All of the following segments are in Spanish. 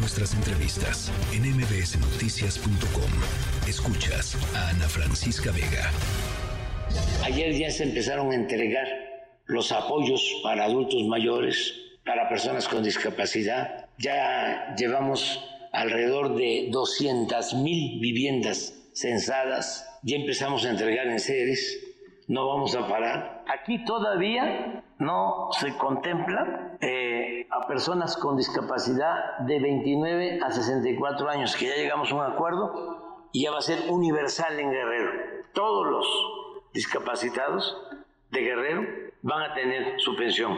nuestras entrevistas en mbsnoticias.com. Escuchas a Ana Francisca Vega. Ayer ya se empezaron a entregar los apoyos para adultos mayores, para personas con discapacidad. Ya llevamos alrededor de 200 mil viviendas censadas. Ya empezamos a entregar en seres. No vamos a parar. Aquí todavía no se contempla eh, a personas con discapacidad de 29 a 64 años, que ya llegamos a un acuerdo y ya va a ser universal en Guerrero. Todos los discapacitados de Guerrero van a tener su pensión.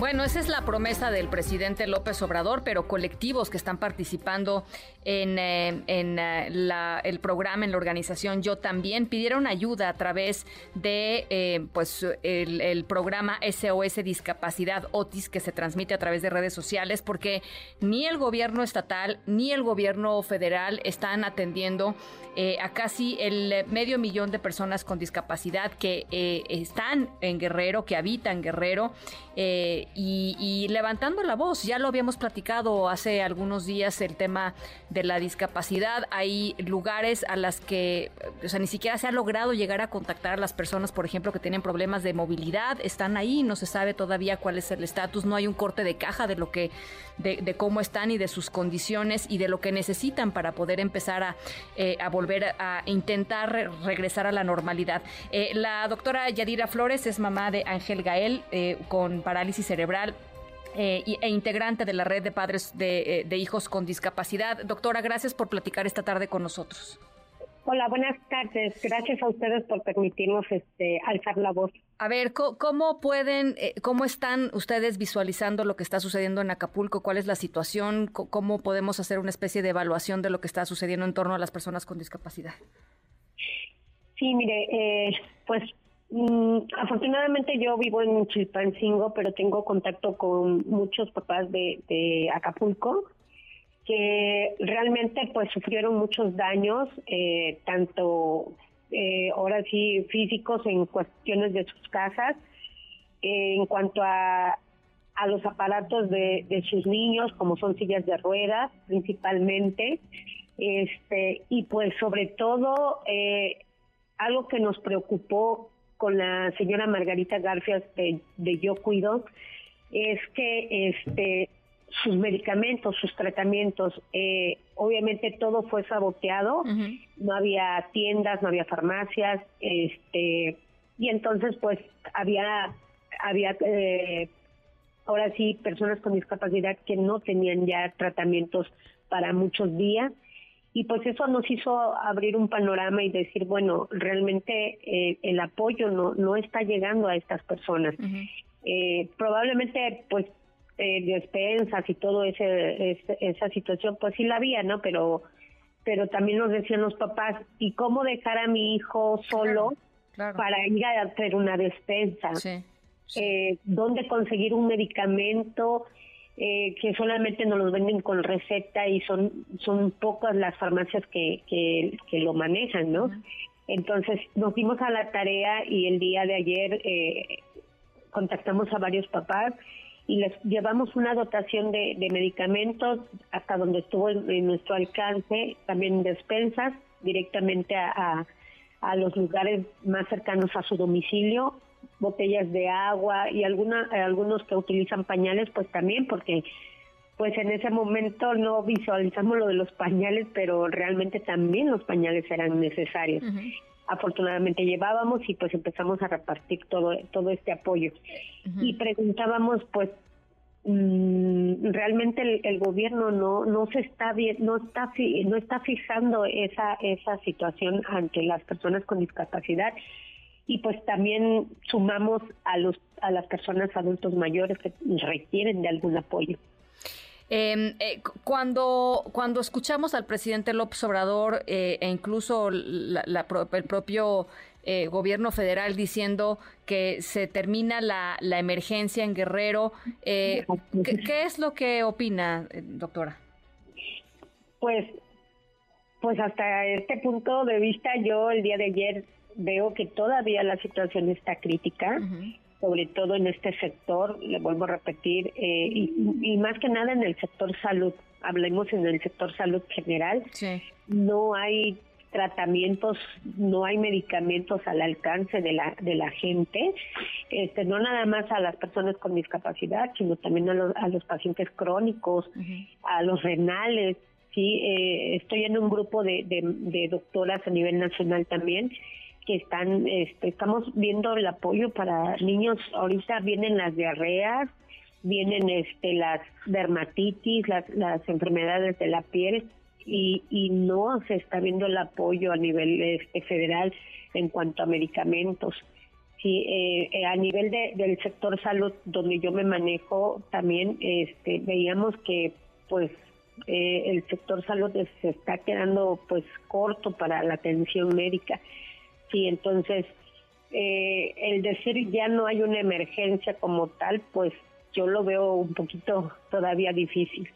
Bueno, esa es la promesa del presidente López Obrador, pero colectivos que están participando en, eh, eh, el programa, en la organización Yo también, pidieron ayuda a través de eh, pues el, programa SOS Discapacidad Otis que se transmite a través de redes sociales, porque ni el gobierno estatal ni el gobierno federal están atendiendo a casi el medio millón de personas con discapacidad que están en Guerrero, que habitan Guerrero y, levantando la voz. Ya lo habíamos platicado hace algunos días el tema de la discapacidad. Hay lugares a las que, o sea, ni siquiera se ha logrado llegar a contactar a las personas, por ejemplo, que tienen problemas de movilidad. Están ahí, no se sabe todavía cuál es el estatus, no hay un corte de caja de lo que, de, cómo están y de sus condiciones y de lo que necesitan para poder empezar a, eh, volver a, intentar regresar a la normalidad. Eh, la doctora Yadira Flores es mamá de Ángel Gael eh, con parálisis cerebral eh, e integrante de la red de padres eh, de, hijos con discapacidad. Doctora, gracias por platicar esta tarde con nosotros. Hola, buenas tardes. Gracias a ustedes por permitirnos este, alzar la voz. A ver, ¿cómo, pueden, eh, cómo están ustedes visualizando lo que está sucediendo en Acapulco? ¿Cuál es la situación? ¿Cómo podemos hacer una especie de evaluación de lo que está sucediendo en torno a las personas con discapacidad? Sí, mire, pues Mm, afortunadamente yo vivo en Chilpancingo, pero tengo contacto con muchos papás de, Acapulco que realmente pues sufrieron muchos daños, eh, tanto eh, ahora sí físicos en cuestiones de sus casas, eh, en cuanto a, a los aparatos de, de, sus niños, como son sillas de ruedas principalmente, este y pues sobre todo eh, algo que nos preocupó con la señora Margarita Garfias de, Yo Cuido es que este sus medicamentos, sus tratamientos, eh, obviamente todo fue saboteado, no había tiendas, no había farmacias, este, y entonces pues había, había eh, ahora sí personas con discapacidad que no tenían ya tratamientos para muchos días y pues eso nos hizo abrir un panorama y decir, bueno, realmente eh, el apoyo no, no está llegando a estas personas. eh, probablemente, pues, eh, despensas y todo ese, esa situación, pues sí la había, ¿no? Pero, pero también nos decían los papás, ¿y cómo dejar a mi hijo solo para ir a hacer una despensa? Eh, ¿Dónde conseguir un medicamento? Eh, que solamente nos los venden con receta y son, son pocas las farmacias que, que, lo manejan, ¿no? Entonces nos dimos a la tarea y el día de ayer eh, contactamos a varios papás y les llevamos una dotación de, medicamentos hasta donde estuvo en, nuestro alcance, también despensas directamente a, a los lugares más cercanos a su domicilio botellas de agua y alguna, algunos que utilizan pañales, pues también, porque pues en ese momento no visualizamos lo de los pañales, pero realmente también los pañales eran necesarios. Afortunadamente llevábamos y pues empezamos a repartir todo, todo este apoyo. Y preguntábamos, pues, mm, realmente el, gobierno no no se está bien, no está no está fijando esa esa situación ante las personas con discapacidad y pues también sumamos a los a las personas adultos mayores que requieren de algún apoyo. Em, eh, cuando, cuando escuchamos al presidente López Obrador eh, e incluso el propio eh, gobierno federal diciendo que se termina la, la emergencia en Guerrero, ¿qué, ¿qué, es lo que opina, doctora? Pues, pues hasta este punto de vista yo el día de ayer veo que todavía la situación está crítica. sobre todo en este sector, le vuelvo a repetir, eh, y, más que nada en el sector salud, hablemos en el sector salud general, no hay tratamientos, no hay medicamentos al alcance de la, de la gente, este, no nada más a las personas con discapacidad, sino también a los, a los pacientes crónicos, a los renales. Sí, eh, estoy en un grupo de, de doctoras a nivel nacional también que están, este, estamos viendo el apoyo para niños. Ahorita vienen las diarreas, vienen este, las dermatitis, las, las enfermedades de la piel y, y no se está viendo el apoyo a nivel este, federal en cuanto a medicamentos. Sí, eh, eh, a nivel de, del sector salud donde yo me manejo también este, veíamos que pues eh, el sector salud se está quedando pues corto para la atención médica Sí, entonces eh, el decir ya no hay una emergencia como tal, pues yo lo veo un poquito todavía difícil.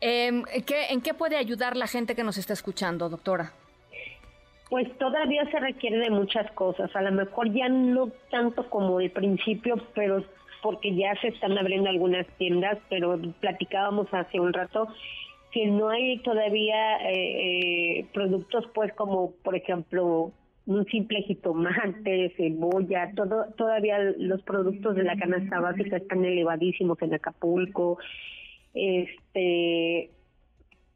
Eh, ¿En qué puede ayudar la gente que nos está escuchando, doctora? Pues todavía se requiere de muchas cosas, a lo mejor ya no tanto como el principio, pero porque ya se están abriendo algunas tiendas, pero platicábamos hace un rato que no hay todavía eh, eh productos pues como por ejemplo un simple jitomate, cebolla, todo, todavía los productos de la canasta básica están elevadísimos en Acapulco, este,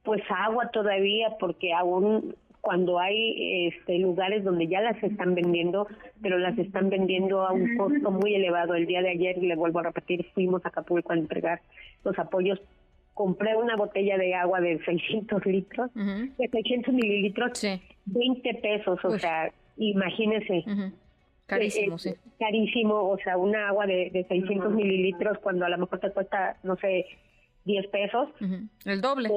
pues agua todavía, porque aún cuando hay este, lugares donde ya las están vendiendo, pero las están vendiendo a un costo muy elevado. El día de ayer, le vuelvo a repetir, fuimos a Acapulco a entregar los apoyos. Compré una botella de agua de 600 litros, de 600 mililitros, 20 pesos, o sea, Imagínese. Carísimo, sí. Carísimo, o sea, una agua de, de 600 mililitros cuando a lo mejor te cuesta, no sé, 10 pesos. El doble.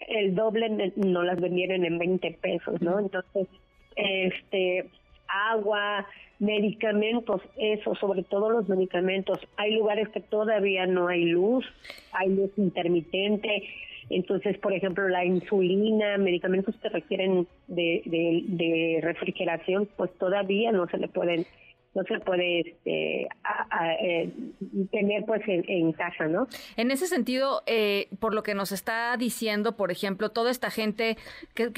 El, doble no las vendieron en 20 pesos, ¿no? Entonces, este, agua, medicamentos, eso, sobre todo los medicamentos. Hay lugares que todavía no hay luz, hay luz intermitente. Entonces, por ejemplo, la insulina, medicamentos que requieren de, de, refrigeración, pues todavía no se le pueden no se puede este, eh, tener pues en, casa, ¿no? En ese sentido, eh, por lo que nos está diciendo, por ejemplo, toda esta gente que,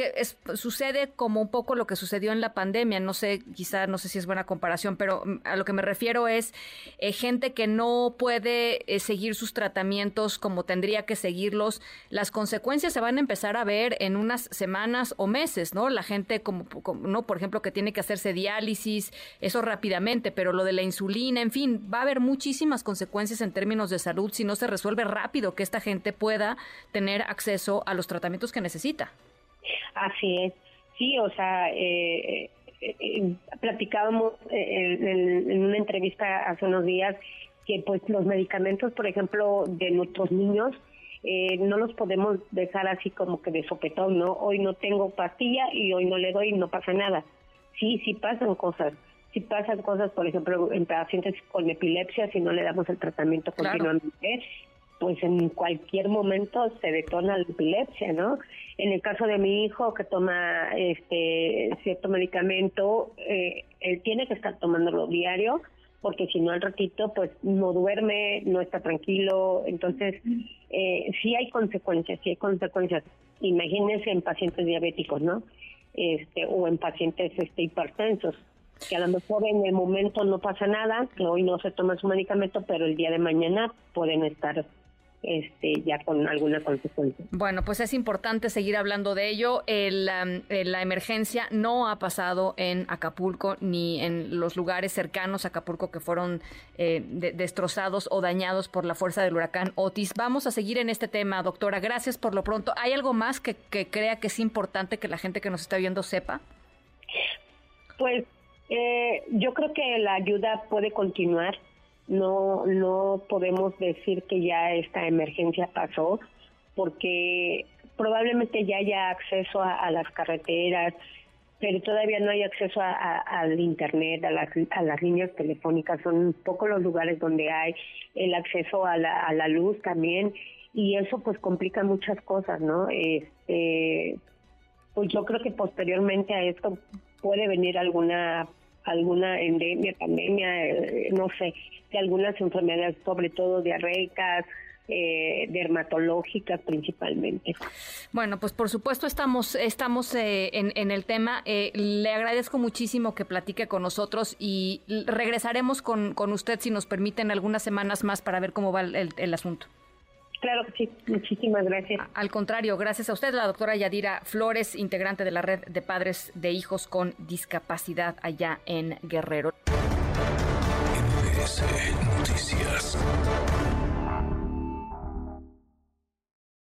sucede como un poco lo que sucedió en la pandemia, no sé, quizá no sé si es buena comparación, pero mm, a lo que me refiero es eh, gente que no puede seguir sus tratamientos como tendría que seguirlos, las consecuencias se van a empezar a ver en unas semanas o meses, ¿no? La gente como no, por ejemplo, que tiene que hacerse diálisis, eso rápidamente pero lo de la insulina, en fin, va a haber muchísimas consecuencias en términos de salud si no se resuelve rápido que esta gente pueda tener acceso a los tratamientos que necesita. Así es, sí, o sea, eh, eh, eh platicábamos eh, en, una entrevista hace unos días que pues los medicamentos, por ejemplo, de nuestros niños, no los podemos dejar así como que de sopetón, ¿no? Hoy no tengo pastilla y hoy no le doy y no pasa nada. Sí, sí pasan cosas si pasan cosas, por ejemplo, en pacientes con epilepsia, si no le damos el tratamiento continuamente, pues en cualquier momento se detona la epilepsia, ¿no? En el caso de mi hijo que toma este cierto medicamento, eh, él tiene que estar tomándolo diario, porque si no al ratito pues no duerme, no está tranquilo, entonces eh, sí hay consecuencias, sí hay consecuencias. Imagínense en pacientes diabéticos, ¿no? Este, o en pacientes este, hipertensos que a lo mejor en el momento no pasa nada, que hoy no se toma su medicamento, pero el día de mañana pueden estar este, ya con alguna consecuencia. Bueno, pues es importante seguir hablando de ello. El, la emergencia no ha pasado en Acapulco ni en los lugares cercanos a Acapulco que fueron eh, destrozados o dañados por la fuerza del huracán Otis. Vamos a seguir en este tema, doctora. Gracias por lo pronto. ¿Hay algo más que, que crea que es importante que la gente que nos está viendo sepa? Pues eh, yo creo que la ayuda puede continuar. No, no podemos decir que ya esta emergencia pasó, porque probablemente ya haya acceso a, las carreteras, pero todavía no hay acceso al internet, a las, a las líneas telefónicas. Son pocos los lugares donde hay el acceso a la, a la luz también, y eso pues complica muchas cosas, ¿no? Este, pues yo creo que posteriormente a esto puede venir alguna alguna endemia, pandemia, eh, no sé, de algunas enfermedades, sobre todo diarreicas, eh, dermatológicas principalmente. Bueno, pues por supuesto estamos, estamos eh, en, el tema. Eh, le agradezco muchísimo que platique con nosotros y regresaremos con, con usted si nos permiten algunas semanas más para ver cómo va el, asunto. Claro que sí, muchísimas gracias. Al contrario, gracias a usted, la doctora Yadira Flores, integrante de la red de padres de hijos con discapacidad allá en Guerrero. Noticias.